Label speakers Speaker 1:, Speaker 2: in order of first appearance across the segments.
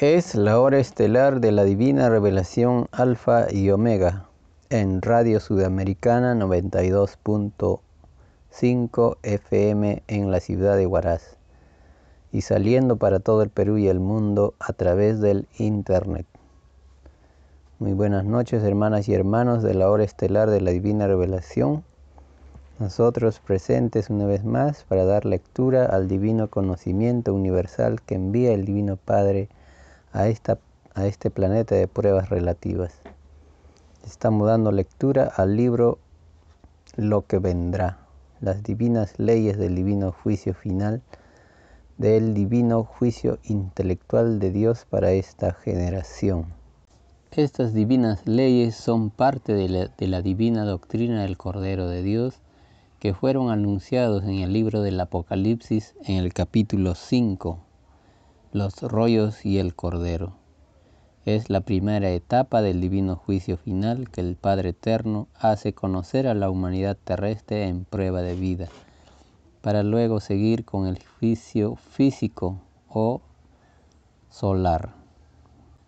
Speaker 1: Es la hora estelar de la divina revelación Alfa y Omega en Radio Sudamericana 92.5 FM en la ciudad de Huaraz y saliendo para todo el Perú y el mundo a través del Internet. Muy buenas noches hermanas y hermanos de la hora estelar de la divina revelación. Nosotros presentes una vez más para dar lectura al divino conocimiento universal que envía el Divino Padre a, esta, a este planeta de pruebas relativas. Estamos dando lectura al libro Lo que vendrá, las divinas leyes del divino juicio final, del divino juicio intelectual de Dios para esta generación. Estas divinas leyes son parte de la, divina doctrina del Cordero de Dios, que fueron anunciados en el libro del Apocalipsis en el capítulo 5 los rollos y el cordero. Es la primera etapa del divino juicio final que el Padre Eterno hace conocer a la humanidad terrestre en prueba de vida, para luego seguir con el juicio físico o solar.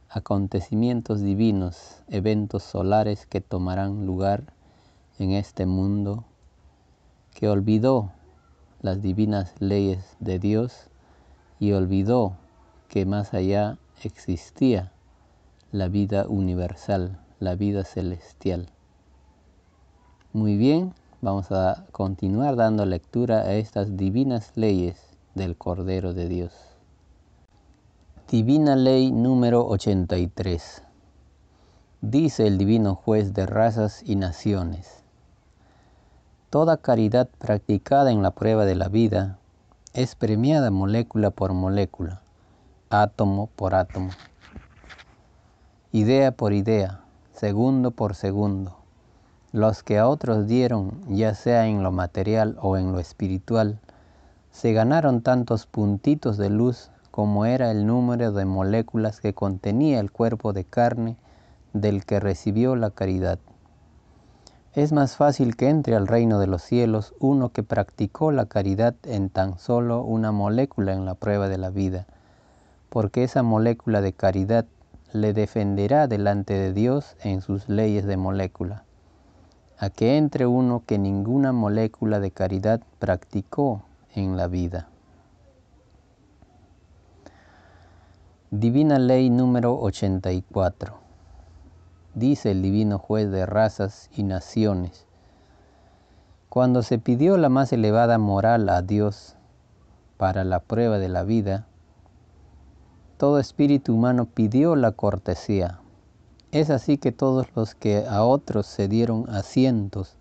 Speaker 1: Acontecimientos divinos, eventos solares que tomarán lugar en este mundo que olvidó las divinas leyes de Dios y olvidó que más allá existía la vida universal, la vida celestial. Muy bien, vamos a continuar dando lectura a estas divinas leyes del Cordero de Dios. Divina Ley número 83. Dice el Divino Juez de razas y naciones. Toda caridad practicada en la prueba de la vida es premiada molécula por molécula átomo por átomo, idea por idea, segundo por segundo. Los que a otros dieron, ya sea en lo material o en lo espiritual, se ganaron tantos puntitos de luz como era el número de moléculas que contenía el cuerpo de carne del que recibió la caridad. Es más fácil que entre al reino de los cielos uno que practicó la caridad en tan solo una molécula en la prueba de la vida, porque esa molécula de caridad le defenderá delante de Dios en sus leyes de molécula. A que entre uno que ninguna molécula de caridad practicó en la vida. Divina Ley número 84. Dice el Divino Juez de razas y naciones. Cuando se pidió la más elevada moral a Dios para la prueba de la vida, todo espíritu humano pidió la cortesía. Es así que todos los que a otros se dieron asientos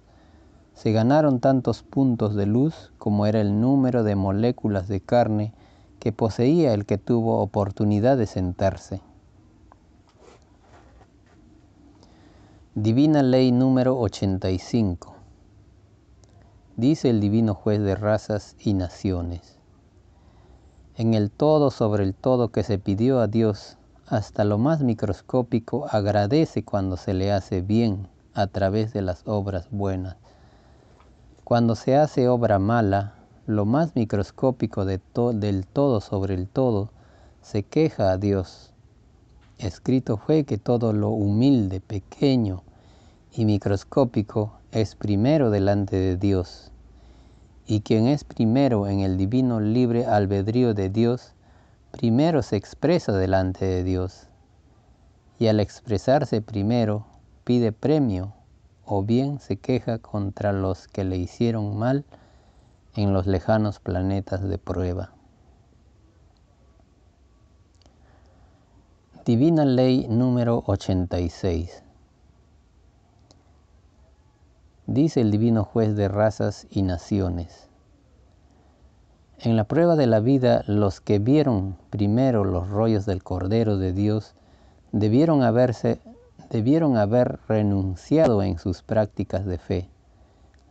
Speaker 1: se ganaron tantos puntos de luz como era el número de moléculas de carne que poseía el que tuvo oportunidad de sentarse. Divina Ley número 85. Dice el Divino Juez de razas y naciones en el todo sobre el todo que se pidió a Dios, hasta lo más microscópico agradece cuando se le hace bien a través de las obras buenas. Cuando se hace obra mala, lo más microscópico de del todo sobre el todo se queja a Dios. Escrito fue que todo lo humilde, pequeño y microscópico es primero delante de Dios y quien es primero en el divino libre albedrío de Dios, primero se expresa delante de Dios. Y al expresarse primero, pide premio o bien se queja contra los que le hicieron mal en los lejanos planetas de prueba. Divina Ley número 86 dice el divino juez de razas y naciones. En la prueba de la vida, los que vieron primero los rollos del Cordero de Dios debieron, haberse, debieron haber renunciado en sus prácticas de fe.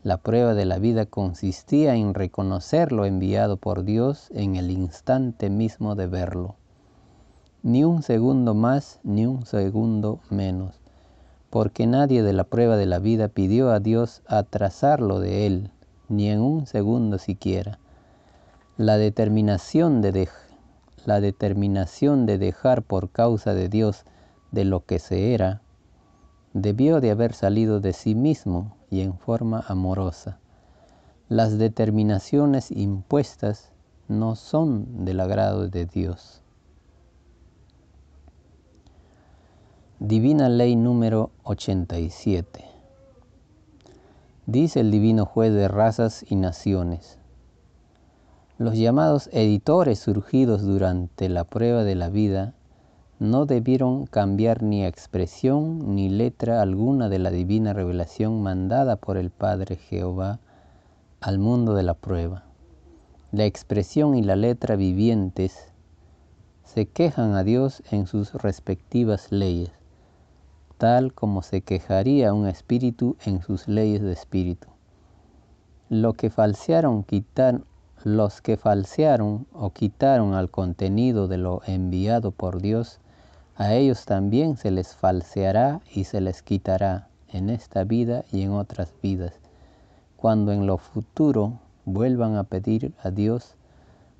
Speaker 1: La prueba de la vida consistía en reconocer lo enviado por Dios en el instante mismo de verlo. Ni un segundo más, ni un segundo menos porque nadie de la prueba de la vida pidió a Dios atrasarlo de él, ni en un segundo siquiera. La determinación de, la determinación de dejar por causa de Dios de lo que se era, debió de haber salido de sí mismo y en forma amorosa. Las determinaciones impuestas no son del agrado de Dios. Divina Ley número 87. Dice el Divino Juez de razas y naciones. Los llamados editores surgidos durante la prueba de la vida no debieron cambiar ni expresión ni letra alguna de la divina revelación mandada por el Padre Jehová al mundo de la prueba. La expresión y la letra vivientes se quejan a Dios en sus respectivas leyes tal como se quejaría un espíritu en sus leyes de espíritu. Lo que falsearon, quitar, los que falsearon o quitaron al contenido de lo enviado por Dios, a ellos también se les falseará y se les quitará en esta vida y en otras vidas, cuando en lo futuro vuelvan a pedir a Dios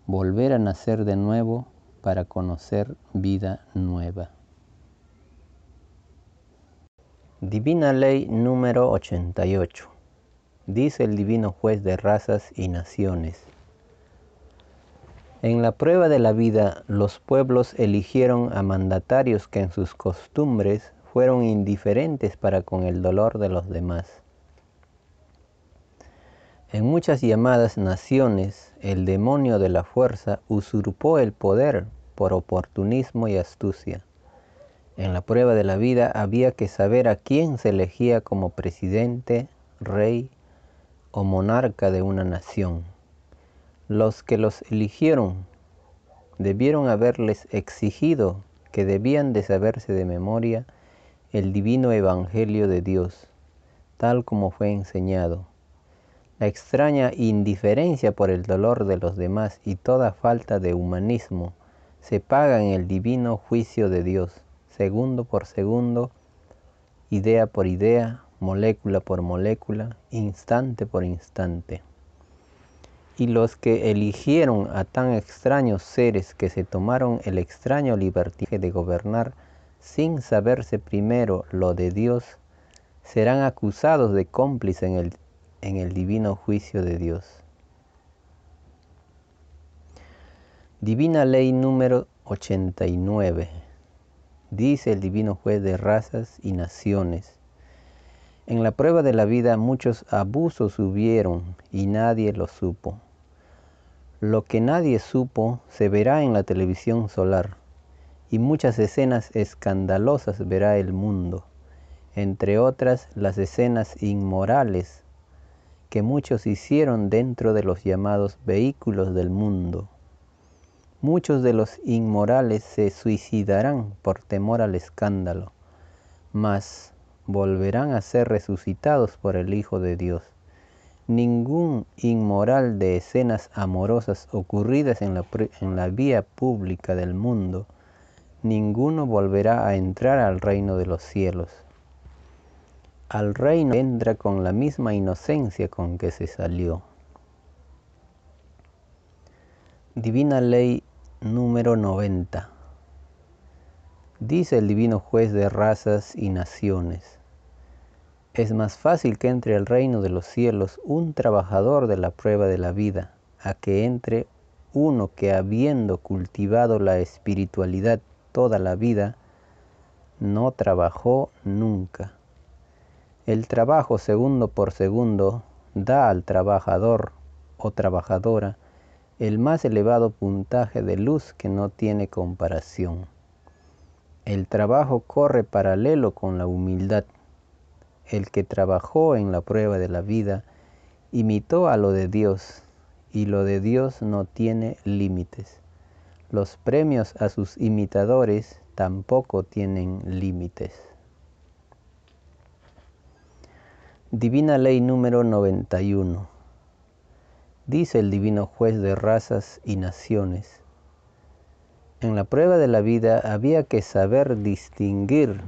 Speaker 1: volver a nacer de nuevo para conocer vida nueva. Divina Ley número 88. Dice el Divino Juez de razas y naciones. En la prueba de la vida, los pueblos eligieron a mandatarios que en sus costumbres fueron indiferentes para con el dolor de los demás. En muchas llamadas naciones, el demonio de la fuerza usurpó el poder por oportunismo y astucia en la prueba de la vida había que saber a quién se elegía como presidente, rey o monarca de una nación. Los que los eligieron debieron haberles exigido que debían de saberse de memoria el divino evangelio de Dios, tal como fue enseñado. La extraña indiferencia por el dolor de los demás y toda falta de humanismo se paga en el divino juicio de Dios segundo por segundo, idea por idea, molécula por molécula, instante por instante. Y los que eligieron a tan extraños seres que se tomaron el extraño libertinaje de gobernar sin saberse primero lo de Dios, serán acusados de cómplice en el, en el divino juicio de Dios. Divina Ley número 89 dice el divino juez de razas y naciones. En la prueba de la vida muchos abusos hubieron y nadie lo supo. Lo que nadie supo se verá en la televisión solar y muchas escenas escandalosas verá el mundo, entre otras las escenas inmorales que muchos hicieron dentro de los llamados vehículos del mundo. Muchos de los inmorales se suicidarán por temor al escándalo, mas volverán a ser resucitados por el Hijo de Dios. Ningún inmoral de escenas amorosas ocurridas en la, en la vía pública del mundo, ninguno volverá a entrar al reino de los cielos. Al reino entra con la misma inocencia con que se salió. Divina ley número 90. Dice el divino juez de razas y naciones, es más fácil que entre al reino de los cielos un trabajador de la prueba de la vida, a que entre uno que habiendo cultivado la espiritualidad toda la vida, no trabajó nunca. El trabajo segundo por segundo da al trabajador o trabajadora el más elevado puntaje de luz que no tiene comparación. El trabajo corre paralelo con la humildad. El que trabajó en la prueba de la vida imitó a lo de Dios y lo de Dios no tiene límites. Los premios a sus imitadores tampoco tienen límites. Divina Ley número 91 dice el divino juez de razas y naciones. En la prueba de la vida había que saber distinguir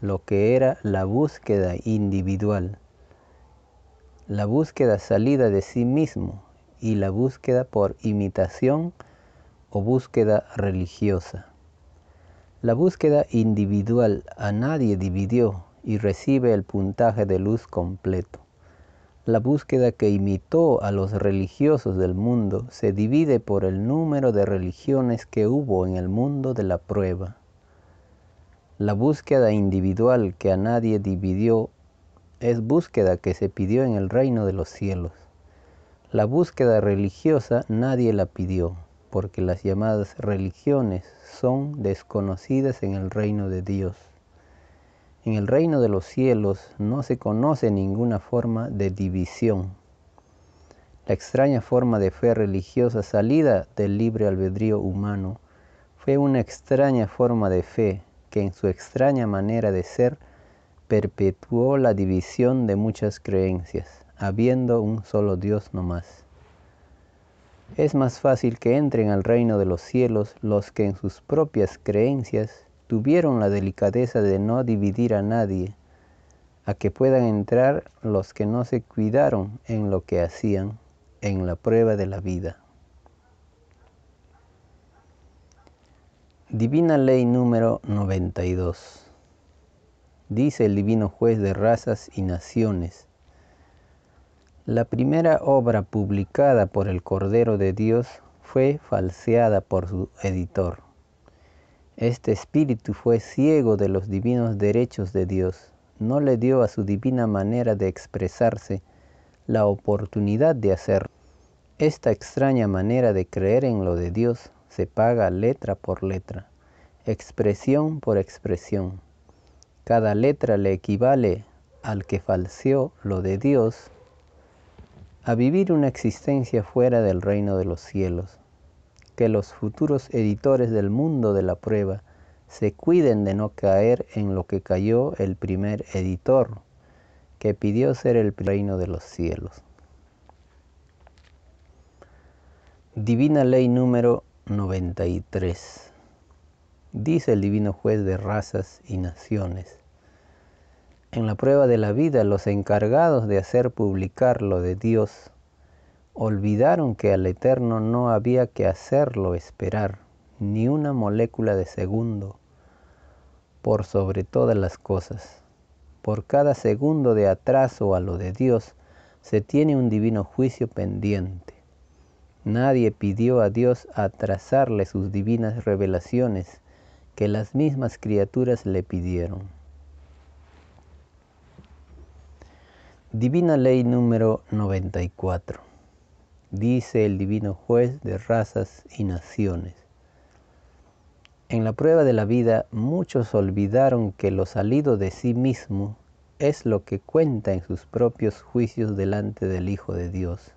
Speaker 1: lo que era la búsqueda individual, la búsqueda salida de sí mismo y la búsqueda por imitación o búsqueda religiosa. La búsqueda individual a nadie dividió y recibe el puntaje de luz completo. La búsqueda que imitó a los religiosos del mundo se divide por el número de religiones que hubo en el mundo de la prueba. La búsqueda individual que a nadie dividió es búsqueda que se pidió en el reino de los cielos. La búsqueda religiosa nadie la pidió, porque las llamadas religiones son desconocidas en el reino de Dios. En el reino de los cielos no se conoce ninguna forma de división. La extraña forma de fe religiosa salida del libre albedrío humano fue una extraña forma de fe que en su extraña manera de ser perpetuó la división de muchas creencias habiendo un solo Dios no más. Es más fácil que entren al reino de los cielos los que en sus propias creencias tuvieron la delicadeza de no dividir a nadie, a que puedan entrar los que no se cuidaron en lo que hacían en la prueba de la vida. Divina Ley número 92. Dice el Divino Juez de razas y naciones, la primera obra publicada por el Cordero de Dios fue falseada por su editor. Este espíritu fue ciego de los divinos derechos de Dios. No le dio a su divina manera de expresarse la oportunidad de hacerlo. Esta extraña manera de creer en lo de Dios se paga letra por letra, expresión por expresión. Cada letra le equivale al que falseó lo de Dios a vivir una existencia fuera del reino de los cielos. Que los futuros editores del mundo de la prueba se cuiden de no caer en lo que cayó el primer editor, que pidió ser el reino de los cielos. Divina Ley número 93. Dice el Divino Juez de razas y naciones. En la prueba de la vida, los encargados de hacer publicar lo de Dios olvidaron que al Eterno no había que hacerlo esperar ni una molécula de segundo por sobre todas las cosas. Por cada segundo de atraso a lo de Dios se tiene un divino juicio pendiente. Nadie pidió a Dios atrasarle sus divinas revelaciones que las mismas criaturas le pidieron. Divina Ley número 94. Dice el Divino Juez de razas y naciones. En la prueba de la vida muchos olvidaron que lo salido de sí mismo es lo que cuenta en sus propios juicios delante del Hijo de Dios.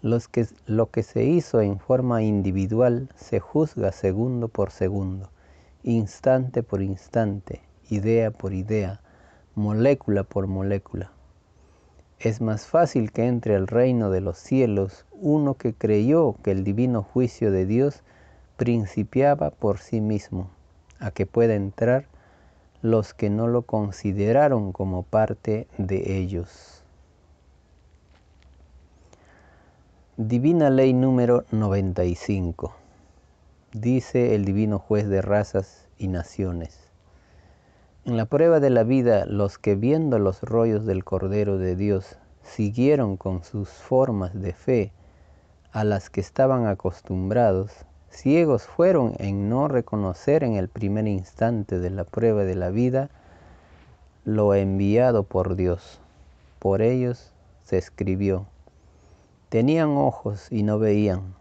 Speaker 1: Los que, lo que se hizo en forma individual se juzga segundo por segundo, instante por instante, idea por idea, molécula por molécula es más fácil que entre al reino de los cielos uno que creyó que el divino juicio de Dios principiaba por sí mismo, a que pueda entrar los que no lo consideraron como parte de ellos. Divina Ley número 95. Dice el Divino Juez de razas y naciones. En la prueba de la vida, los que viendo los rollos del Cordero de Dios siguieron con sus formas de fe a las que estaban acostumbrados, ciegos fueron en no reconocer en el primer instante de la prueba de la vida lo enviado por Dios. Por ellos se escribió, tenían ojos y no veían.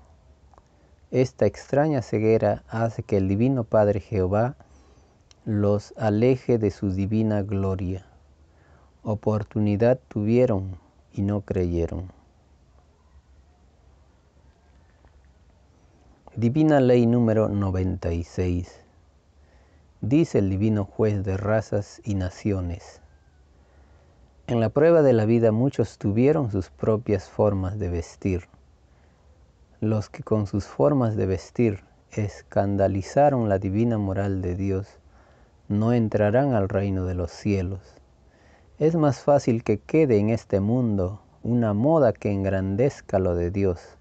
Speaker 1: Esta extraña ceguera hace que el Divino Padre Jehová los aleje de su divina gloria. Oportunidad tuvieron y no creyeron. Divina Ley número 96. Dice el Divino Juez de razas y naciones. En la prueba de la vida muchos tuvieron sus propias formas de vestir. Los que con sus formas de vestir escandalizaron la divina moral de Dios no entrarán al reino de los cielos. Es más fácil que quede en este mundo una moda que engrandezca lo de Dios,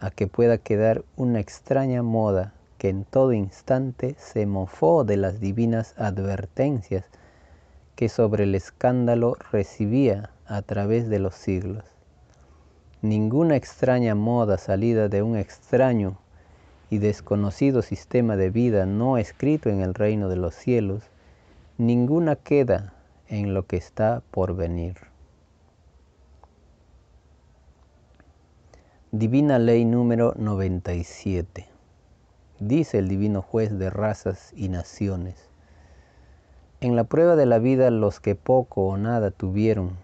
Speaker 1: a que pueda quedar una extraña moda que en todo instante se mofó de las divinas advertencias que sobre el escándalo recibía a través de los siglos. Ninguna extraña moda salida de un extraño y desconocido sistema de vida no escrito en el reino de los cielos, ninguna queda en lo que está por venir. Divina Ley número 97. Dice el Divino Juez de razas y naciones. En la prueba de la vida los que poco o nada tuvieron,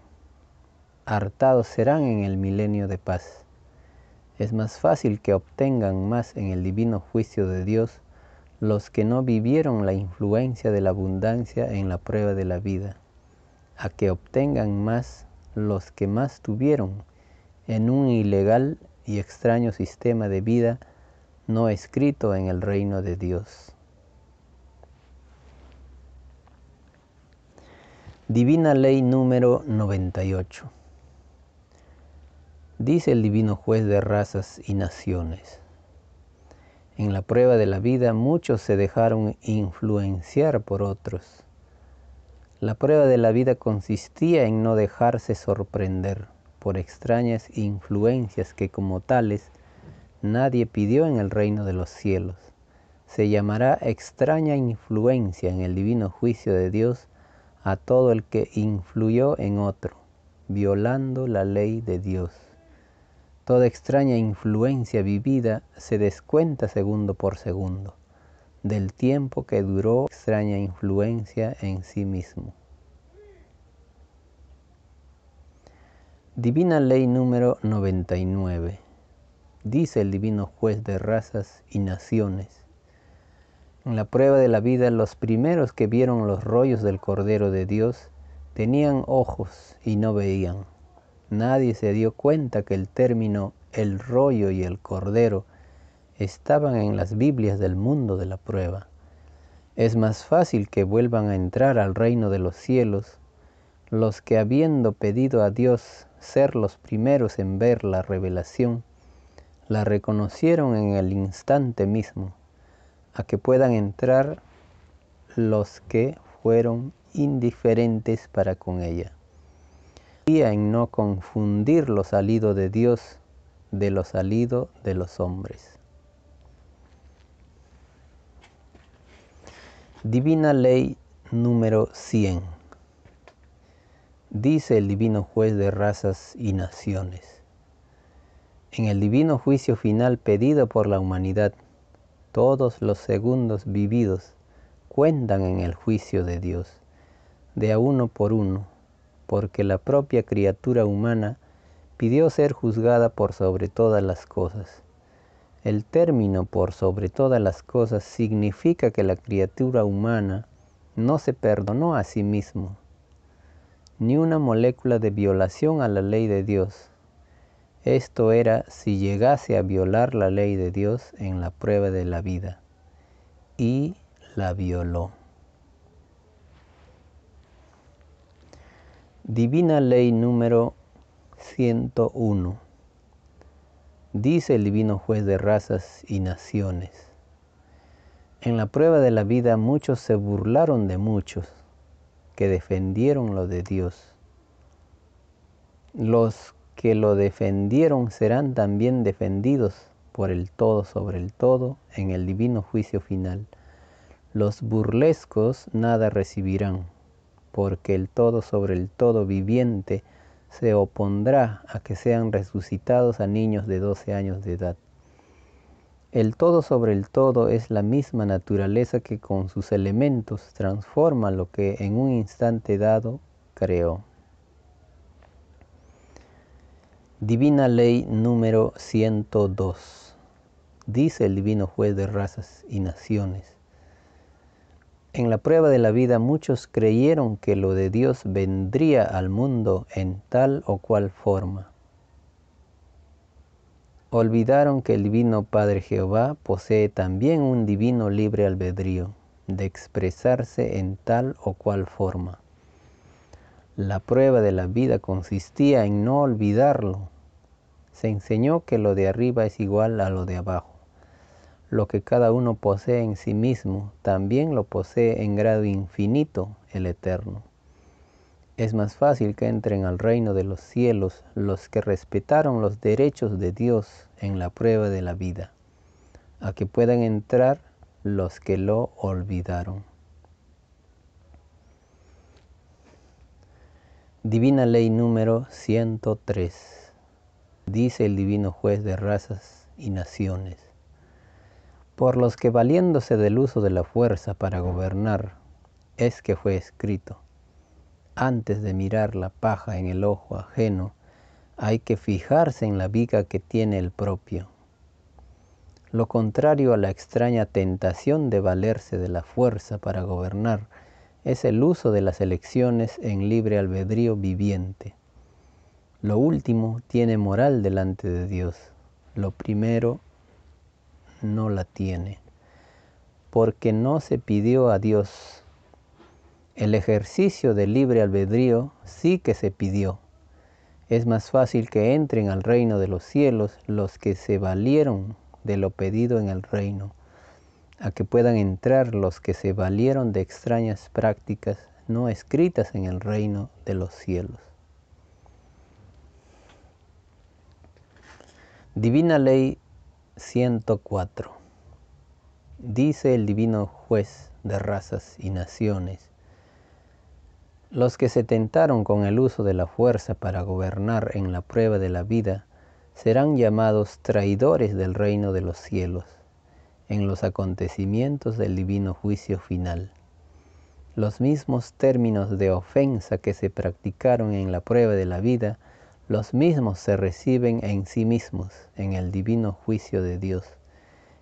Speaker 1: hartados serán en el milenio de paz. Es más fácil que obtengan más en el divino juicio de Dios los que no vivieron la influencia de la abundancia en la prueba de la vida, a que obtengan más los que más tuvieron en un ilegal y extraño sistema de vida no escrito en el reino de Dios. Divina Ley número 98. Dice el Divino Juez de razas y naciones. En la prueba de la vida muchos se dejaron influenciar por otros. La prueba de la vida consistía en no dejarse sorprender por extrañas influencias que como tales nadie pidió en el reino de los cielos. Se llamará extraña influencia en el divino juicio de Dios a todo el que influyó en otro, violando la ley de Dios. Toda extraña influencia vivida se descuenta segundo por segundo del tiempo que duró extraña influencia en sí mismo. Divina Ley número 99. Dice el Divino Juez de razas y naciones en la prueba de la vida, los primeros que vieron los rollos del Cordero de Dios tenían ojos y no veían. Nadie se dio cuenta que el término el rollo y el cordero estaban en las Biblias del mundo de la prueba. Es más fácil que vuelvan a entrar al reino de los cielos los que habiendo pedido a Dios ser los primeros en ver la revelación, la reconocieron en el instante mismo a que puedan entrar los que fueron indiferentes para con ella. En no confundir lo salido de Dios de lo salido de los hombres. Divina Ley número 100. Dice el Divino Juez de razas y naciones. En el divino juicio final pedido por la humanidad, todos los segundos vividos cuentan en el juicio de Dios, de a uno por uno, porque la propia criatura humana pidió ser juzgada por sobre todas las cosas. El término por sobre todas las cosas significa que la criatura humana no se perdonó a sí mismo, ni una molécula de violación a la ley de Dios, esto era si llegase a violar la ley de Dios en la prueba de la vida. Y la violó. Divina Ley número 101. Dice el Divino Juez de razas y naciones. En la prueba de la vida muchos se burlaron de muchos que defendieron lo de Dios. Los que lo defendieron serán también defendidos por el todo sobre el todo en el divino juicio final. Los burlescos nada recibirán, porque el todo sobre el todo viviente se opondrá a que sean resucitados a niños de 12 años de edad. El todo sobre el todo es la misma naturaleza que con sus elementos transforma lo que en un instante dado creó. Divina Ley número 102. Dice el Divino Juez de razas y naciones. En la prueba de la vida muchos creyeron que lo de Dios vendría al mundo en tal o cual forma. Olvidaron que el Divino Padre Jehová posee también un divino libre albedrío de expresarse en tal o cual forma. La prueba de la vida consistía en no olvidarlo Se enseñó que lo de arriba es igual a lo de abajo. Lo que cada uno posee en sí mismo, también lo posee en grado infinito el Eterno. Es más fácil que entren al reino de los cielos los que respetaron los derechos de Dios en la prueba de la vida, a que puedan entrar los que lo olvidaron. Divina Ley número 103. Dice el Divino Juez de razas y naciones. Por los que valiéndose del uso de la fuerza para gobernar, es que fue escrito antes de mirar la paja en el ojo ajeno, hay que fijarse en la viga que tiene el propio. Lo contrario a la extraña tentación de valerse de la fuerza para gobernar es el uso de las elecciones en libre albedrío viviente. Lo último tiene moral delante de Dios, lo primero no la tiene, porque no se pidió a Dios el ejercicio del libre albedrío sí que se pidió. Es más fácil que entren al reino de los cielos los que se valieron de lo pedido en el reino, a que puedan entrar los que se valieron de extrañas prácticas no escritas en el reino de los cielos. Divina Ley 104. Dice el Divino Juez de razas y naciones, los que se tentaron con el uso de la fuerza para gobernar en la prueba de la vida serán llamados traidores del reino de los cielos en los acontecimientos del divino juicio final. Los mismos términos de ofensa que se practicaron en la prueba de la vida, los mismos se reciben en sí mismos en el divino juicio de Dios.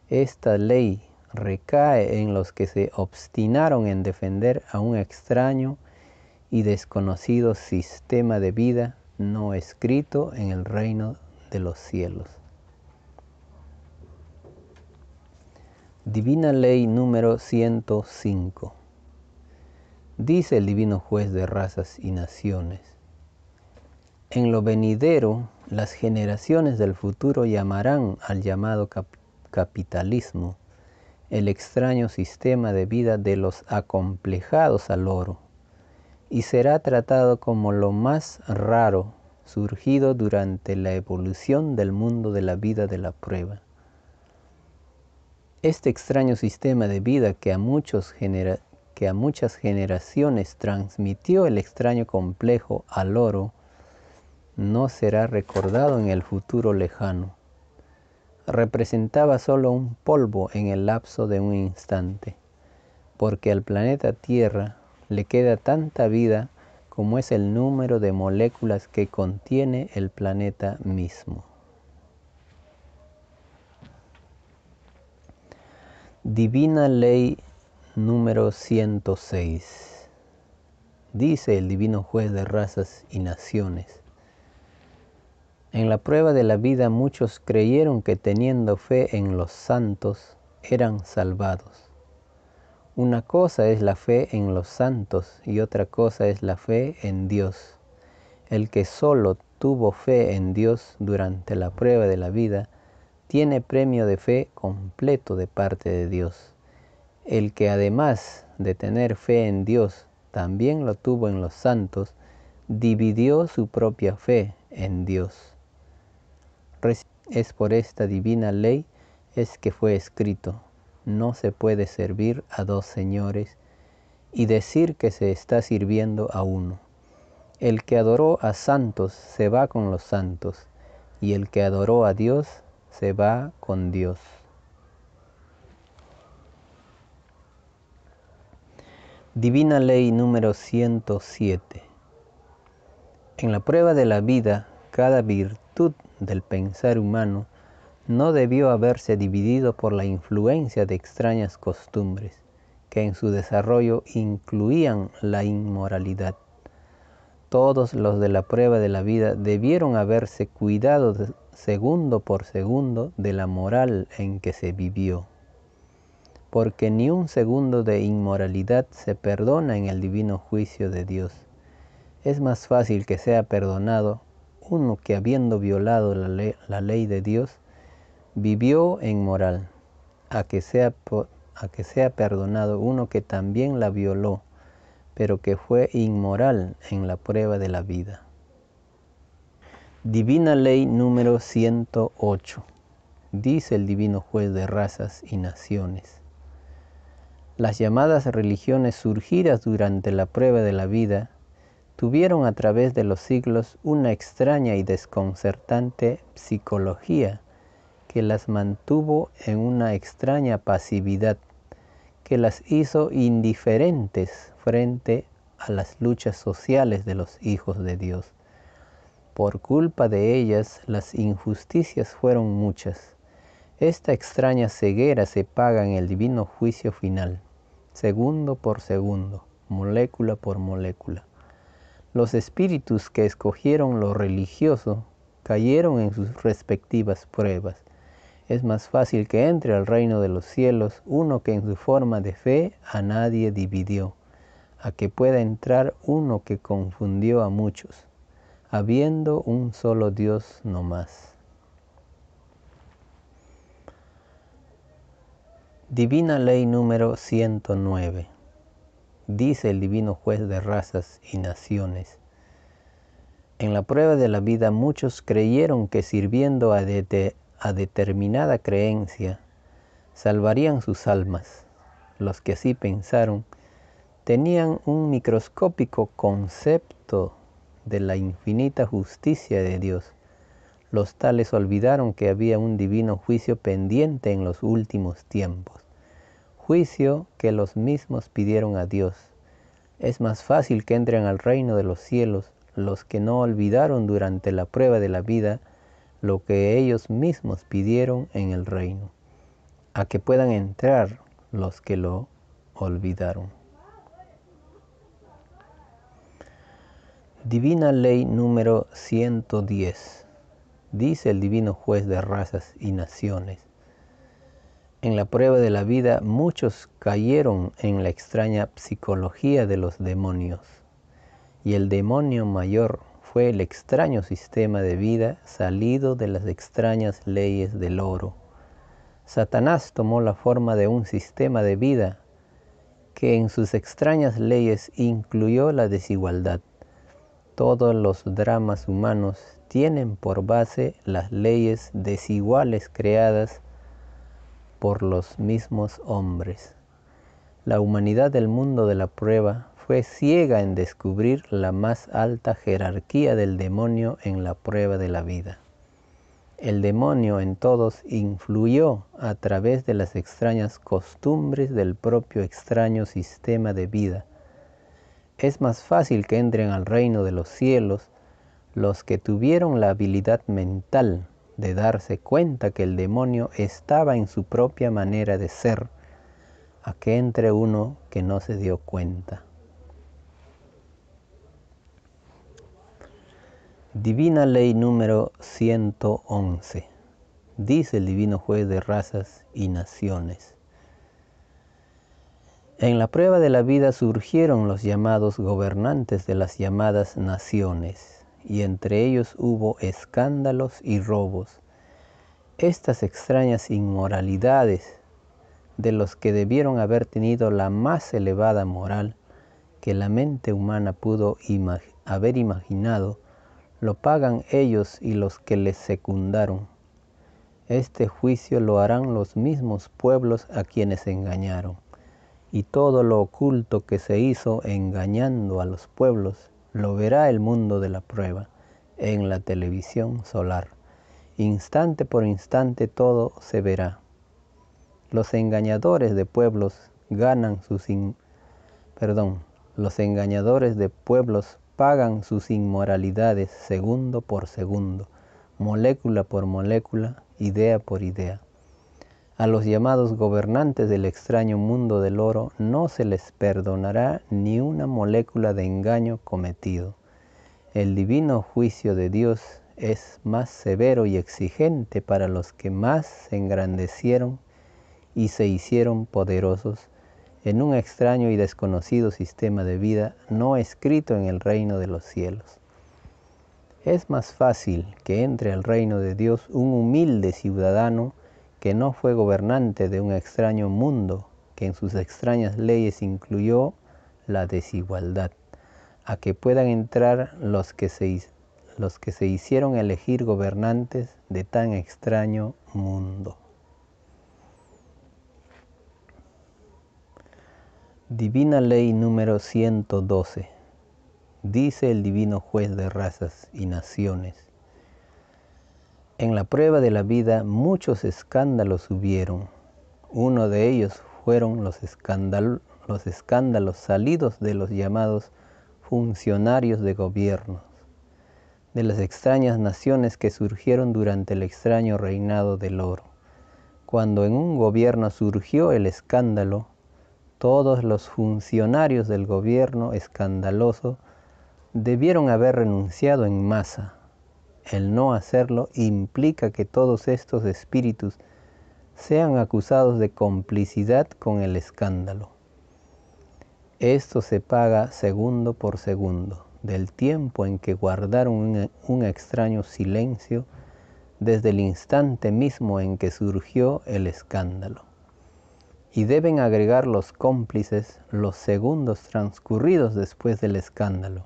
Speaker 1: Esta ley recae en los que se obstinaron en defender a un extraño y desconocido sistema de vida no escrito en el reino de los cielos. Divina Ley número 105. Dice el Divino Juez de razas y naciones, en lo venidero las generaciones del futuro llamarán al llamado capitalismo el extraño sistema de vida de los acomplejados al oro y será tratado como lo más raro surgido durante la evolución del mundo de la vida de la prueba. Este extraño sistema de vida que a, que a muchas generaciones transmitió el extraño complejo al oro, no será recordado en el futuro lejano. Representaba solo un polvo en el lapso de un instante, porque al planeta Tierra le queda tanta vida como es el número de moléculas que contiene el planeta mismo. Divina Ley número 106. Dice el Divino Juez de Razas y Naciones. En la prueba de la vida muchos creyeron que teniendo fe en los santos eran salvados una cosa es la fe en los santos y otra cosa es la fe en Dios. El que solo tuvo fe en Dios durante la prueba de la vida, tiene premio de fe completo de parte de Dios. El que además de tener fe en Dios, también lo tuvo en los santos, dividió su propia fe en Dios. Es por esta divina ley es que fue escrito, no se puede servir a dos señores y decir que se está sirviendo a uno. El que adoró a santos se va con los santos y el que adoró a Dios se va con Dios. Divina Ley número 107. En la prueba de la vida, cada virtud del pensar humano no debió haberse dividido por la influencia de extrañas costumbres que en su desarrollo incluían la inmoralidad. Todos los de la prueba de la vida debieron haberse cuidado segundo por segundo de la moral en que se vivió, porque ni un segundo de inmoralidad se perdona en el divino juicio de Dios. Es más fácil que sea perdonado uno que habiendo violado la ley, de Dios, vivió en moral, a que, sea, a que sea perdonado uno que también la violó, pero que fue inmoral en la prueba de la vida. Divina Ley número 108. Dice el Divino Juez de razas y naciones. Las llamadas religiones surgidas durante la prueba de la vida tuvieron a través de los siglos una extraña y desconcertante psicología que las mantuvo en una extraña pasividad, que las hizo indiferentes frente a las luchas sociales de los hijos de Dios. Por culpa de ellas las injusticias fueron muchas. Esta extraña ceguera se paga en el divino juicio final, segundo por segundo, molécula por molécula. Los espíritus que escogieron lo religioso cayeron en sus respectivas pruebas. Es más fácil que entre al reino de los cielos uno que en su forma de fe a nadie dividió, a que pueda entrar uno que confundió a muchos, habiendo un solo Dios no más. Divina Ley número 109 dice el divino juez de razas y naciones. En la prueba de la vida muchos creyeron que sirviendo a, a determinada creencia salvarían sus almas. Los que así pensaron tenían un microscópico concepto de la infinita justicia de Dios. Los tales olvidaron que había un divino juicio pendiente en los últimos tiempos juicio que los mismos pidieron a Dios. Es más fácil que entren al reino de los cielos los que no olvidaron durante la prueba de la vida lo que ellos mismos pidieron en el reino, a que puedan entrar los que lo olvidaron. Divina Ley número 110. Dice el Divino Juez de razas y naciones en la prueba de la vida muchos cayeron en la extraña psicología de los demonios, y el demonio mayor fue el extraño sistema de vida salido de las extrañas leyes del oro. Satanás tomó la forma de un sistema de vida que en sus extrañas leyes incluyó la desigualdad. Todos los dramas humanos tienen por base las leyes desiguales creadas por los mismos hombres. La humanidad del mundo de la prueba fue ciega en descubrir la más alta jerarquía del demonio en la prueba de la vida. El demonio en todos influyó a través de las extrañas costumbres del propio extraño sistema de vida. Es más fácil que entren al reino de los cielos los que tuvieron la habilidad mental de darse cuenta que el demonio estaba en su propia manera de ser, a que entre uno que no se dio cuenta. Divina Ley número 111. Dice el Divino Juez de Razas y Naciones. En la prueba de la vida surgieron los llamados gobernantes de las llamadas naciones y entre ellos hubo escándalos y robos. Estas extrañas inmoralidades de los que debieron haber tenido la más elevada moral que la mente humana pudo haber imaginado, lo pagan ellos y los que les secundaron. Este juicio lo harán los mismos pueblos a quienes engañaron, y todo lo oculto que se hizo engañando a los pueblos lo verá el mundo de la prueba en la televisión solar. Instante por instante todo se verá. Los engañadores de pueblos ganan sus perdón, los engañadores de pueblos pagan sus inmoralidades segundo por segundo, molécula por molécula, idea por idea. A los llamados gobernantes del extraño mundo del oro no se les perdonará ni una molécula de engaño cometido. El divino juicio de Dios es más severo y exigente para los que más se engrandecieron y se hicieron poderosos en un extraño y desconocido sistema de vida no escrito en el reino de los cielos. Es más fácil que entre al reino de Dios un humilde ciudadano que no fue gobernante de un extraño mundo, que en sus extrañas leyes incluyó la desigualdad, a que puedan entrar los que se, los que se hicieron elegir gobernantes de tan extraño mundo. Divina Ley número 112. Dice el Divino Juez de razas y naciones. En la prueba de la vida muchos escándalos hubieron. Uno de ellos fueron los, los escándalos salidos de los llamados funcionarios de gobierno, de las extrañas naciones que surgieron durante el extraño reinado del oro. Cuando en un gobierno surgió el escándalo, todos los funcionarios del gobierno escandaloso debieron haber renunciado en masa. El no hacerlo implica que todos estos espíritus sean acusados de complicidad con el escándalo. Esto se paga segundo por segundo del tiempo en que guardaron un, extraño silencio desde el instante mismo en que surgió el escándalo. Y deben agregar los cómplices los segundos transcurridos después del escándalo.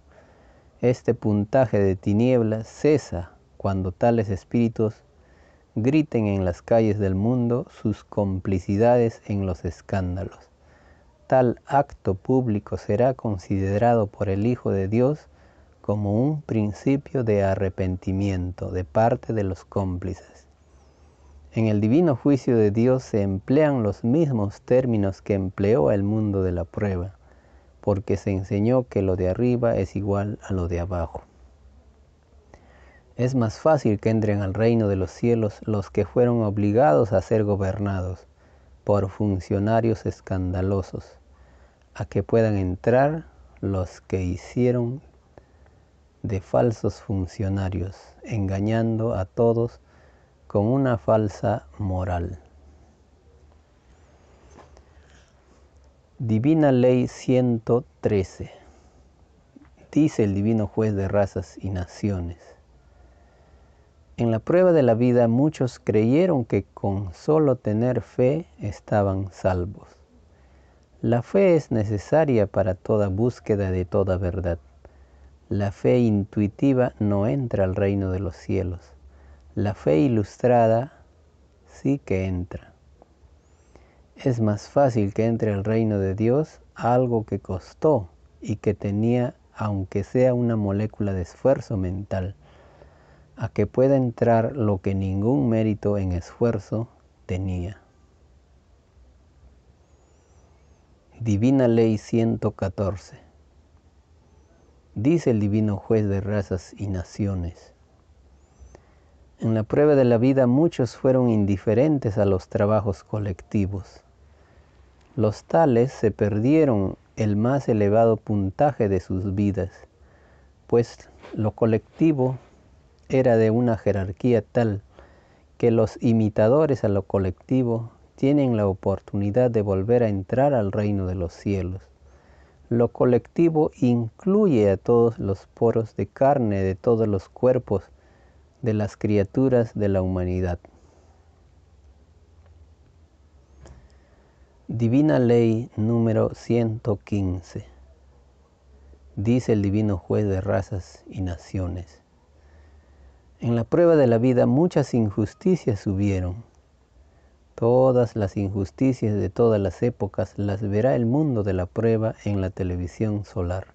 Speaker 1: Este puntaje de tinieblas cesa cuando tales espíritus griten en las calles del mundo sus complicidades en los escándalos. Tal acto público será considerado por el Hijo de Dios como un principio de arrepentimiento de parte de los cómplices. En el divino juicio de Dios se emplean los mismos términos que empleó el mundo de la prueba, porque se enseñó que lo de arriba es igual a lo de abajo. Es más fácil que entren al reino de los cielos los que fueron obligados a ser gobernados por funcionarios escandalosos, a que puedan entrar los que hicieron de falsos funcionarios, engañando a todos con una falsa moral. Divina Ley 113. Dice el Divino Juez de Razas y Naciones en la prueba de la vida muchos creyeron que con solo tener fe estaban salvos. La fe es necesaria para toda búsqueda de toda verdad. La fe intuitiva no entra al reino de los cielos. La fe ilustrada sí que entra. Es más fácil que entre al reino de Dios algo que costó y que tenía, aunque sea una molécula de esfuerzo mental, a que pueda entrar lo que ningún mérito en esfuerzo tenía. Divina Ley 114. Dice el Divino Juez de razas y naciones. En la prueba de la vida muchos fueron indiferentes a los trabajos colectivos. Los tales se perdieron el más elevado puntaje de sus vidas, pues lo colectivo era de una jerarquía tal que los imitadores a lo colectivo tienen la oportunidad de volver a entrar al reino de los cielos. Lo colectivo incluye a todos los poros de carne de todos los cuerpos de las criaturas de la humanidad. Divina Ley número 115. Dice el Divino Juez de razas y naciones. En la prueba de la vida muchas injusticias hubieron. Todas las injusticias de todas las épocas las verá el mundo de la prueba en la televisión solar.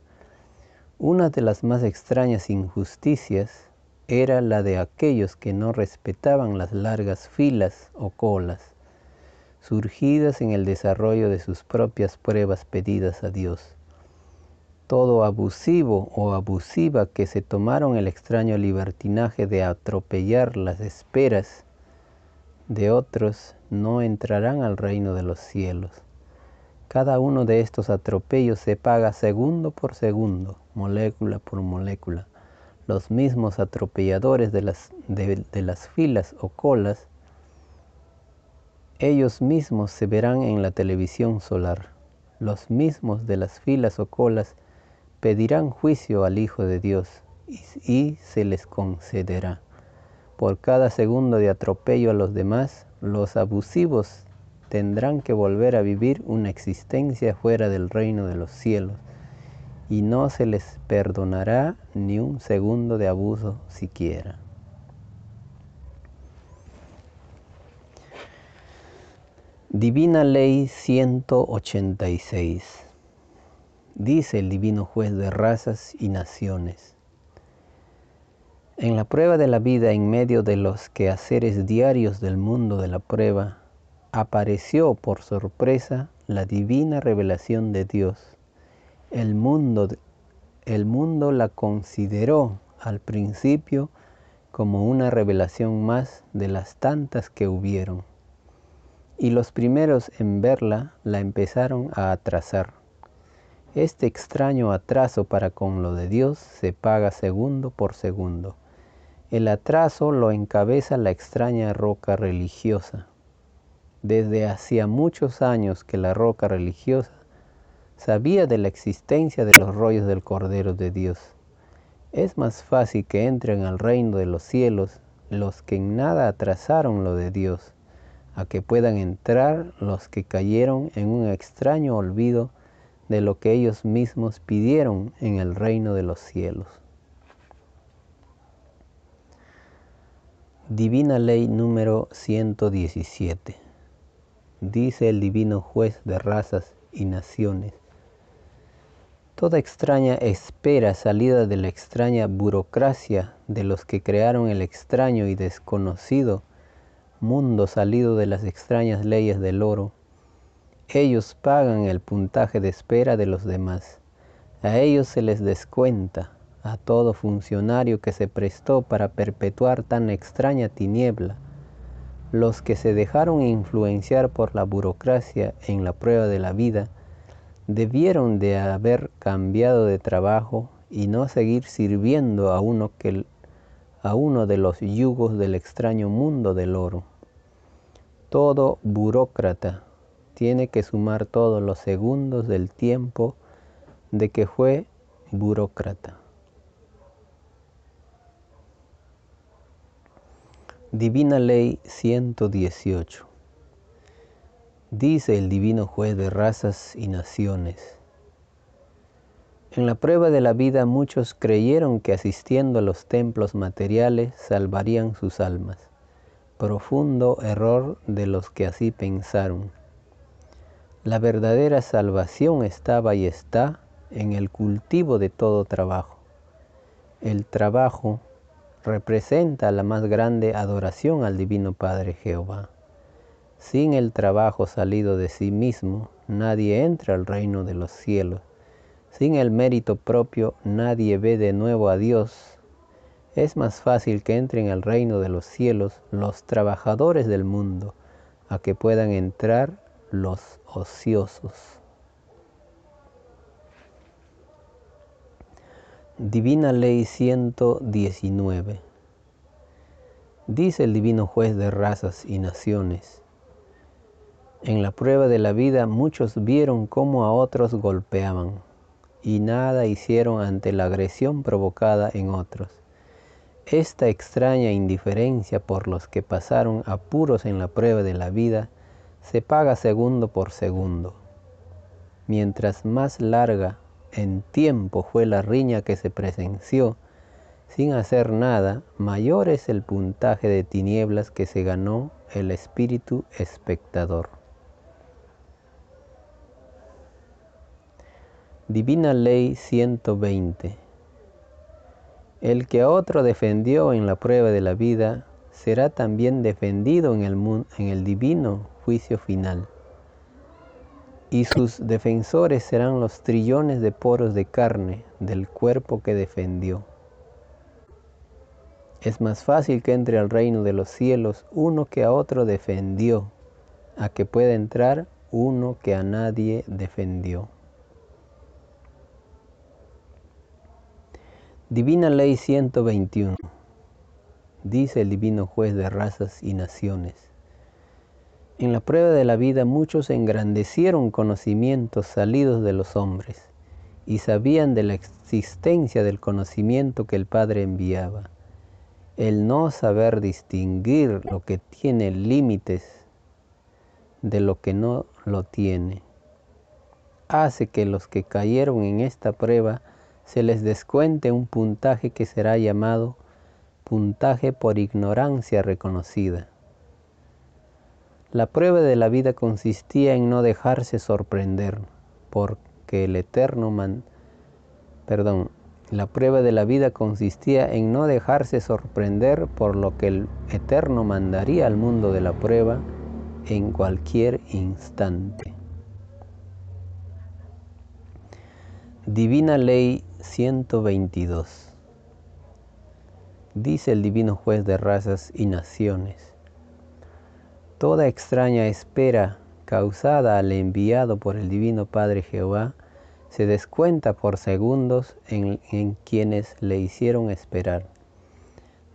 Speaker 1: Una de las más extrañas injusticias era la de aquellos que no respetaban las largas filas o colas, surgidas en el desarrollo de sus propias pruebas pedidas a Dios todo abusivo o abusiva que se tomaron el extraño libertinaje de atropellar las esperas de otros no entrarán al reino de los cielos. Cada uno de estos atropellos se paga segundo por segundo, molécula por molécula. Los mismos atropelladores de las, de, las filas o colas, ellos mismos se verán en la televisión solar. Los mismos de las filas o colas pedirán juicio al Hijo de Dios y se les concederá. Por cada segundo de atropello a los demás, los abusivos tendrán que volver a vivir una existencia fuera del reino de los cielos y no se les perdonará ni un segundo de abuso siquiera. Divina Ley 186. Dice el Divino Juez de razas y naciones. En la prueba de la vida, en medio de los quehaceres diarios del mundo de la prueba, apareció por sorpresa la divina revelación de Dios el mundo, el mundo la consideró al principio como una revelación más de las tantas que hubieron. Y los primeros en verla la empezaron a atrasar. Este extraño atraso para con lo de Dios se paga segundo por segundo. El atraso lo encabeza la extraña roca religiosa. Desde hacía muchos años que la roca religiosa sabía de la existencia de los rollos del Cordero de Dios. Es más fácil que entren al reino de los cielos los que en nada atrasaron lo de Dios, a que puedan entrar los que cayeron en un extraño olvido de lo que ellos mismos pidieron en el reino de los cielos. Divina Ley número 117. Dice el Divino Juez de razas y naciones Toda extraña espera salida de la extraña burocracia de los que crearon el extraño y desconocido mundo salido de las extrañas leyes del oro, ellos pagan el puntaje de espera de los demás. A ellos se les descuenta a todo funcionario que se prestó para perpetuar tan extraña tiniebla. Los que se dejaron influenciar por la burocracia en la prueba de la vida, debieron de haber cambiado de trabajo y no seguir sirviendo a uno, de los yugos del extraño mundo del oro. Todo burócrata tiene que sumar todos los segundos del tiempo de que fue burócrata. Divina Ley 118 Dice el divino juez de razas y naciones. En la prueba de la vida muchos creyeron que asistiendo a los templos materiales salvarían sus almas. Profundo error de los que así pensaron. La verdadera salvación estaba y está en el cultivo de todo trabajo. El trabajo representa la más grande adoración al Divino Padre Jehová. Sin el trabajo salido de sí mismo, nadie entra al reino de los cielos. Sin el mérito propio, nadie ve de nuevo a Dios. Es más fácil que entren al reino de los cielos los trabajadores del mundo, a que puedan entrar los ociosos. Divina Ley 119. Dice el Divino Juez de razas y naciones, en la prueba de la vida muchos vieron cómo a otros golpeaban y nada hicieron ante la agresión provocada en otros. Esta extraña indiferencia por los que pasaron apuros en la prueba de la vida se paga segundo por segundo. Mientras más larga en tiempo fue la riña que se presenció, sin hacer nada, mayor es el puntaje de tinieblas que se ganó el espíritu espectador. Divina Ley 120. El que a otro defendió en la prueba de la vida, será también defendido en el, en el divino final. Y sus defensores serán los trillones de poros de carne del cuerpo que defendió. Es más fácil que entre al reino de los cielos uno que a otro defendió, a que pueda entrar uno que a nadie defendió. Divina Ley 121. Dice el Divino Juez de razas y naciones. En la prueba de la vida muchos engrandecieron conocimientos salidos de los hombres y sabían de la existencia del conocimiento que el Padre enviaba. El no saber distinguir lo que tiene límites de lo que no lo tiene hace que los que cayeron en esta prueba se les descuente un puntaje que será llamado puntaje por ignorancia reconocida. La prueba de la vida consistía en no dejarse sorprender, porque el eterno la prueba de la vida consistía en no dejarse sorprender por lo que el eterno mandaría al mundo de la prueba en cualquier instante. Divina Ley 122. Dice el Divino Juez de razas y naciones. Toda extraña espera causada al enviado por el Divino Padre Jehová se descuenta por segundos en, en quienes le hicieron esperar.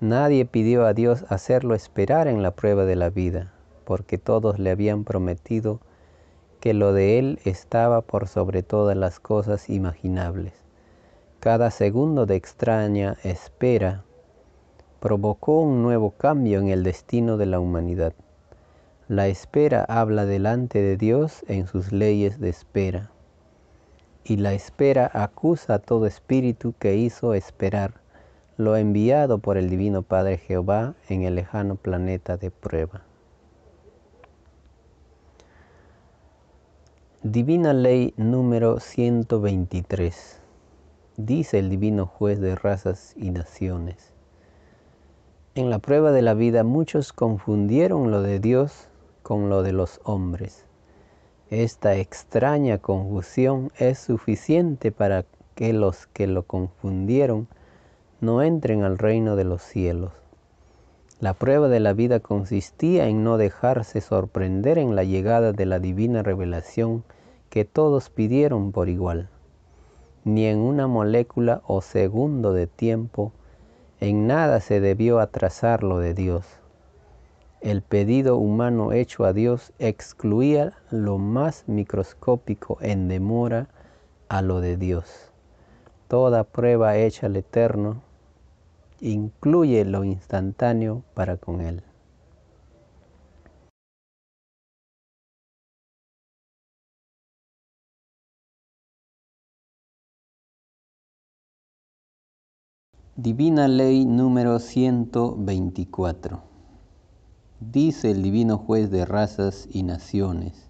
Speaker 1: Nadie pidió a Dios hacerlo esperar en la prueba de la vida, porque todos le habían prometido que lo de Él estaba por sobre todas las cosas imaginables. Cada segundo de extraña espera provocó un nuevo cambio en el destino de la humanidad. La espera habla delante de Dios en sus leyes de espera. Y la espera acusa a todo espíritu que hizo esperar lo enviado por el Divino Padre Jehová en el lejano planeta de prueba. Divina Ley número 123. Dice el Divino Juez de razas y naciones. En la prueba de la vida muchos confundieron lo de Dios con lo de los hombres. Esta extraña confusión es suficiente para que los que lo confundieron no entren al reino de los cielos. La prueba de la vida consistía en no dejarse sorprender en la llegada de la divina revelación que todos pidieron por igual. Ni en una molécula o segundo de tiempo, en nada se debió atrasar lo de Dios. El pedido humano hecho a Dios excluía lo más microscópico en demora a lo de Dios. Toda prueba hecha al Eterno incluye lo instantáneo para con Él. Divina Ley número 124. Dice el Divino Juez de razas y naciones.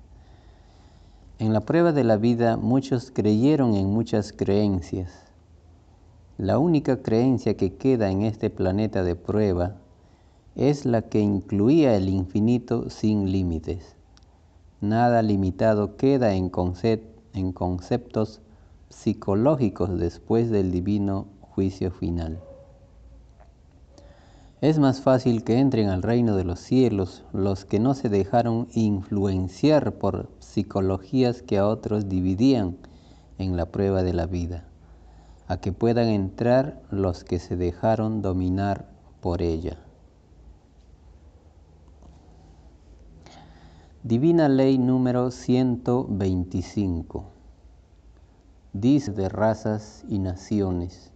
Speaker 1: En la prueba de la vida muchos creyeron en muchas creencias. La única creencia que queda en este planeta de prueba es la que incluía el infinito sin límites. Nada limitado queda en, conceptos psicológicos después del divino juicio final. Es más fácil que entren al reino de los cielos los que no se dejaron influenciar por psicologías que a otros dividían en la prueba de la vida, a que puedan entrar los que se dejaron dominar por ella. Divina Ley número 125. Dice de razas y naciones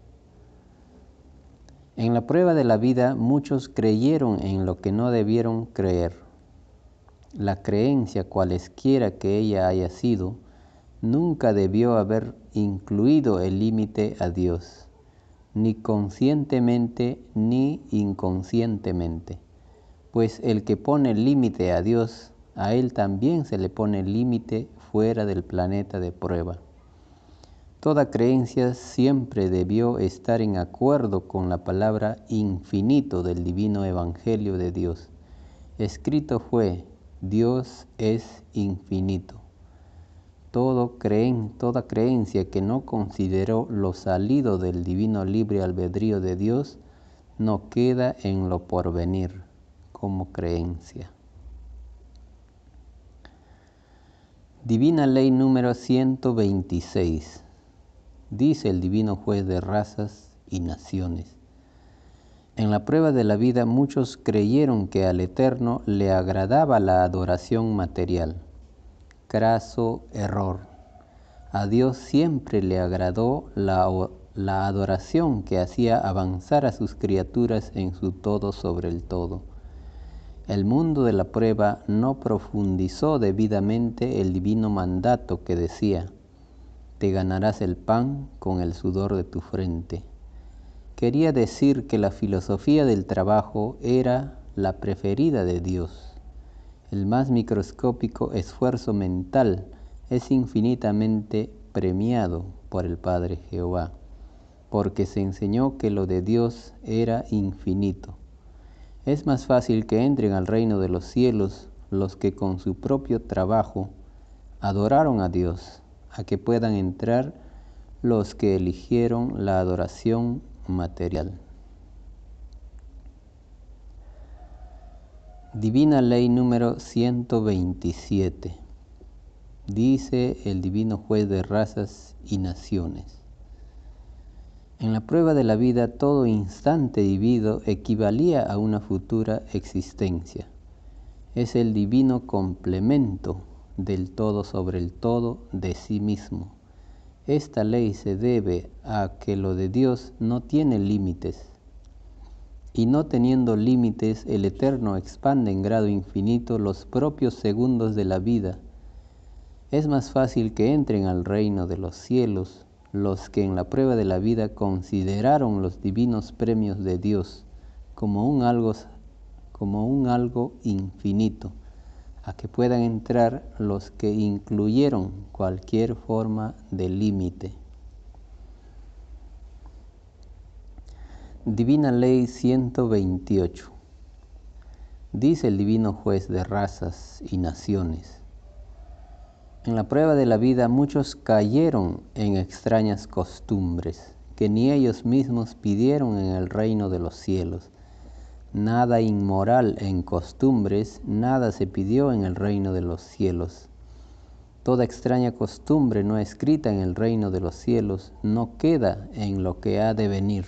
Speaker 1: en la prueba de la vida muchos creyeron en lo que no debieron creer. La creencia, cualesquiera que ella haya sido, nunca debió haber incluido el límite a Dios, ni conscientemente ni inconscientemente, pues el que pone límite a Dios, a él también se le pone límite fuera del planeta de prueba. Toda creencia siempre debió estar en acuerdo con la palabra infinito del divino Evangelio de Dios. Escrito fue, Dios es infinito. Todo creen, toda creencia que no consideró lo salido del divino libre albedrío de Dios no queda en lo porvenir como creencia. Divina Ley número 126 dice el divino juez de razas y naciones. En la prueba de la vida muchos creyeron que al Eterno le agradaba la adoración material. Craso error. A Dios siempre le agradó la, la adoración que hacía avanzar a sus criaturas en su todo sobre el todo. El mundo de la prueba no profundizó debidamente el divino mandato que decía, te ganarás el pan con el sudor de tu frente. Quería decir que la filosofía del trabajo era la preferida de Dios. El más microscópico esfuerzo mental es infinitamente premiado por el Padre Jehová, porque se enseñó que lo de Dios era infinito. Es más fácil que entren al reino de los cielos los que con su propio trabajo adoraron a Dios a que puedan entrar los que eligieron la adoración material. Divina Ley número 127. Dice el Divino Juez de Razas y Naciones. En la prueba de la vida todo instante vivido equivalía a una futura existencia. Es el divino complemento del todo sobre el todo de sí mismo. Esta ley se debe a que lo de Dios no tiene límites, y no teniendo límites, el Eterno expande en grado infinito los propios segundos de la vida. Es más fácil que entren al reino de los cielos los que en la prueba de la vida consideraron los divinos premios de Dios como un algo, como un algo infinito a que puedan entrar los que incluyeron cualquier forma de límite. Divina Ley 128. Dice el Divino Juez de razas y naciones. En la prueba de la vida muchos cayeron en extrañas costumbres que ni ellos mismos pidieron en el reino de los cielos nada inmoral en costumbres, nada se pidió en el reino de los cielos. Toda extraña costumbre no escrita en el reino de los cielos no queda en lo que ha de venir.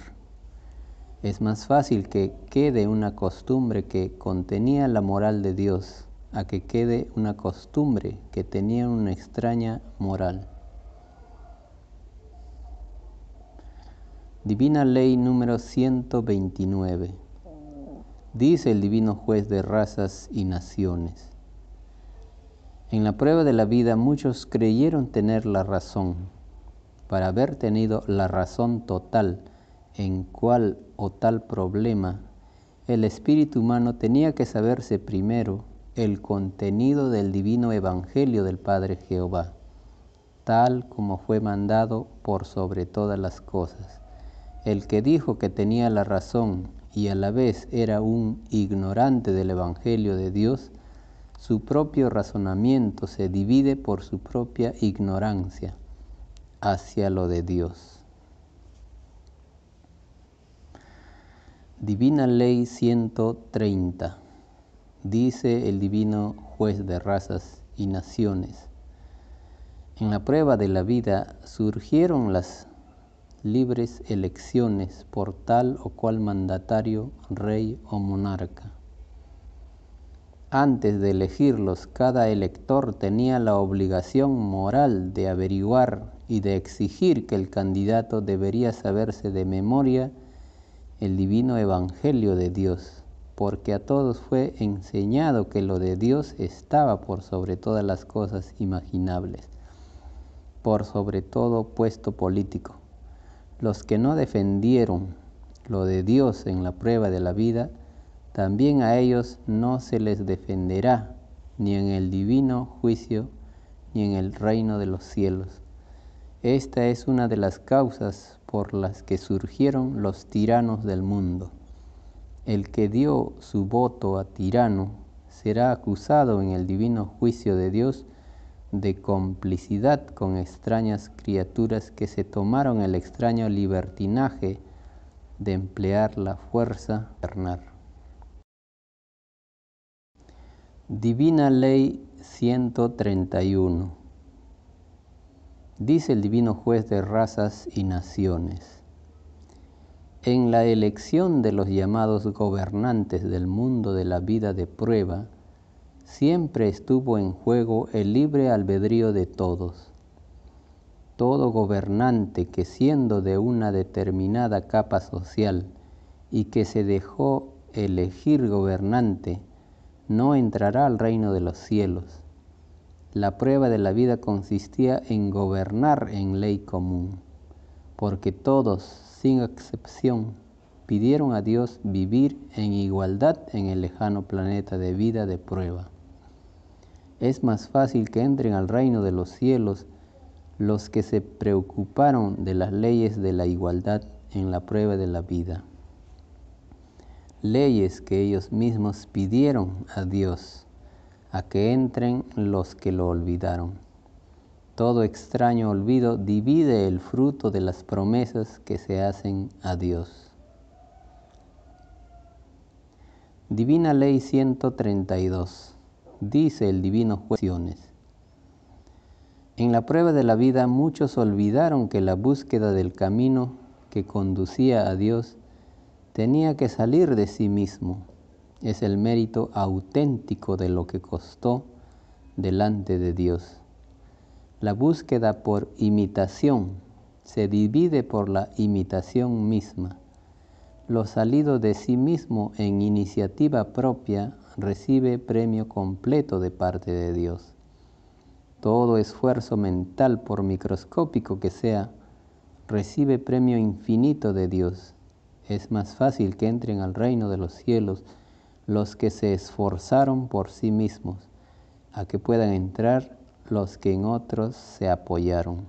Speaker 1: Es más fácil que quede una costumbre que contenía la moral de Dios a que quede una costumbre que tenía una extraña moral. Divina Ley número 129 dice el divino juez de razas y naciones. En la prueba de la vida muchos creyeron tener la razón. Para haber tenido la razón total en cual o tal problema, el espíritu humano tenía que saberse primero el contenido del divino evangelio del Padre Jehová, tal como fue mandado por sobre todas las cosas. El que dijo que tenía la razón y a la vez era un ignorante del Evangelio de Dios, su propio razonamiento se divide por su propia ignorancia hacia lo de Dios. Divina Ley 130. Dice el divino juez de razas y naciones. En la prueba de la vida surgieron las libres elecciones por tal o cual mandatario, rey o monarca. Antes de elegirlos, cada elector tenía la obligación moral de averiguar y de exigir que el candidato debería saberse de memoria el divino evangelio de Dios, porque a todos fue enseñado que lo de Dios estaba por sobre todas las cosas imaginables, por sobre todo puesto político los que no defendieron lo de Dios en la prueba de la vida, también a ellos no se les defenderá ni en el divino juicio ni en el reino de los cielos. Esta es una de las causas por las que surgieron los tiranos del mundo. El que dio su voto a tirano será acusado en el divino juicio de Dios de complicidad con extrañas criaturas que se tomaron el extraño libertinaje de emplear la fuerza carnal. Divina Ley 131. Dice el Divino Juez de razas y naciones. En la elección de los llamados gobernantes del mundo de la vida de prueba, siempre estuvo en juego el libre albedrío de todos. todo gobernante que siendo de una determinada capa social y que se dejó elegir gobernante, no entrará al reino de los cielos. La prueba de la vida consistía en gobernar en ley común, porque todos, sin excepción, pidieron a Dios vivir en igualdad en el lejano planeta de vida de prueba. Es más fácil que entren al reino de los cielos los que se preocuparon de las leyes de la igualdad en la prueba de la vida. Leyes que ellos mismos pidieron a Dios, a que entren los que lo olvidaron. Todo extraño olvido divide el fruto de las promesas que se hacen a Dios. Divina Ley 132. Dice el Divino Juez. En la prueba de la vida muchos olvidaron que la búsqueda del camino que conducía a Dios tenía que salir de sí mismo. Es el mérito auténtico de lo que costó delante de Dios. La búsqueda por imitación se divide por la imitación misma lo salido de sí mismo en iniciativa propia recibe premio completo de parte de Dios. Todo esfuerzo mental, por microscópico que sea, recibe premio infinito de Dios. Es más fácil que entren al reino de los cielos los que se esforzaron por sí mismos, a que puedan entrar los que en otros se apoyaron.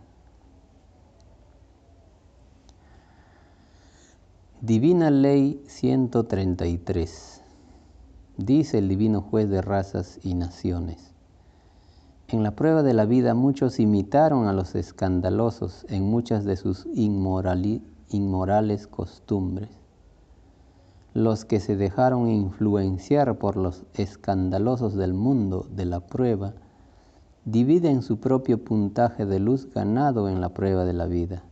Speaker 1: Divina Ley 133. Dice el Divino Juez de razas y naciones. En la prueba de la vida muchos imitaron a los escandalosos en muchas de sus inmorales costumbres. Los que se dejaron influenciar por los escandalosos del mundo de la prueba dividen su propio puntaje de luz ganado en la prueba de la vida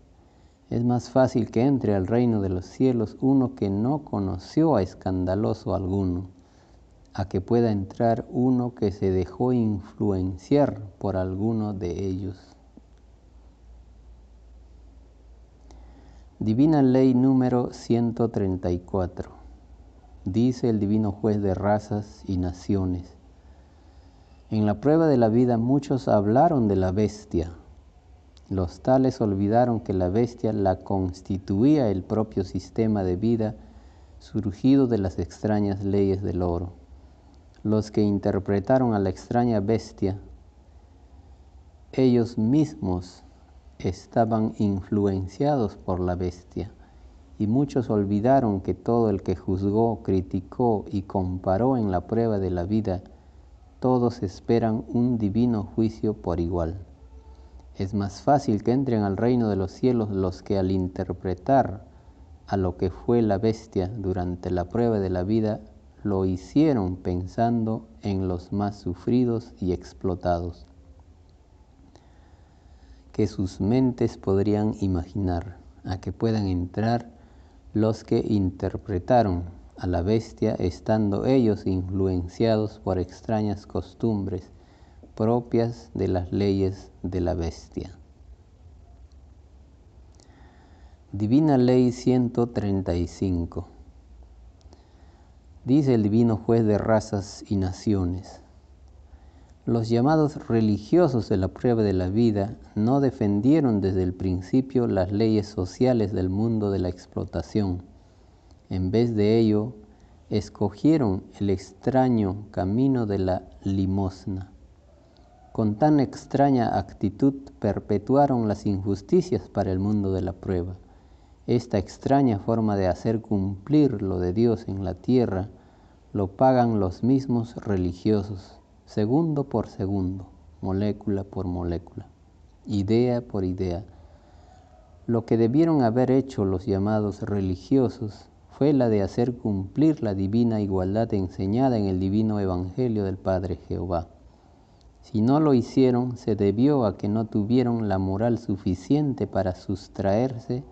Speaker 1: es más fácil que entre al reino de los cielos uno que no conoció a escandaloso alguno, a que pueda entrar uno que se dejó influenciar por alguno de ellos. Divina Ley número 134. Dice el Divino Juez de razas y naciones. En la prueba de la vida muchos hablaron de la bestia, los tales olvidaron que la bestia la constituía el propio sistema de vida surgido de las extrañas leyes del oro. Los que interpretaron a la extraña bestia, ellos mismos estaban influenciados por la bestia y muchos olvidaron que todo el que juzgó, criticó y comparó en la prueba de la vida, todos esperan un divino juicio por igual. Es más fácil que entren al reino de los cielos los que al interpretar a lo que fue la bestia durante la prueba de la vida, lo hicieron pensando en los más sufridos y explotados, que sus mentes podrían imaginar, a que puedan entrar los que interpretaron a la bestia estando ellos influenciados por extrañas costumbres propias de las leyes de la bestia. Divina Ley 135. Dice el Divino Juez de razas y naciones. Los llamados religiosos de la prueba de la vida no defendieron desde el principio las leyes sociales del mundo de la explotación. En vez de ello, escogieron el extraño camino de la limosna con tan extraña actitud perpetuaron las injusticias para el mundo de la prueba. Esta extraña forma de hacer cumplir lo de Dios en la tierra lo pagan los mismos religiosos, segundo por segundo, molécula por molécula, idea por idea. Lo que debieron haber hecho los llamados religiosos fue la de hacer cumplir la divina igualdad enseñada en el divino Evangelio del Padre Jehová. Si no lo hicieron, se debió a que no tuvieron la moral suficiente para sustraerse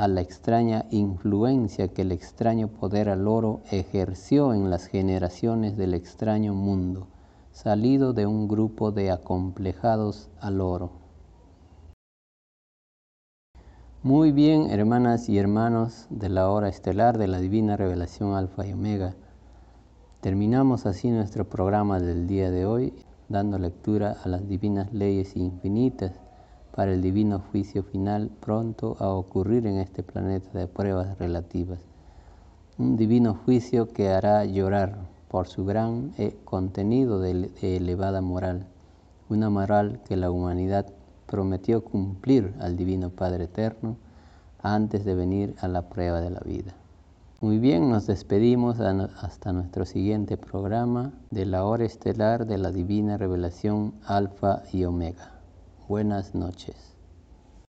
Speaker 1: a la extraña influencia que el extraño poder al oro ejerció en las generaciones del extraño mundo, salido de un grupo de acomplejados al oro. Muy bien, hermanas y hermanos de la hora estelar de la Divina Revelación Alfa y Omega. Terminamos así nuestro programa del día de hoy, dando lectura a las divinas leyes infinitas para el divino juicio final pronto a ocurrir en este planeta de pruebas relativas. Un divino juicio que hará llorar por su gran eh, contenido de elevada moral, una moral que la humanidad prometió cumplir al Divino Padre Eterno antes de venir a la prueba de la vida. Muy bien, nos despedimos hasta nuestro siguiente programa de la hora estelar de la Divina Revelación Alfa y Omega. Buenas noches.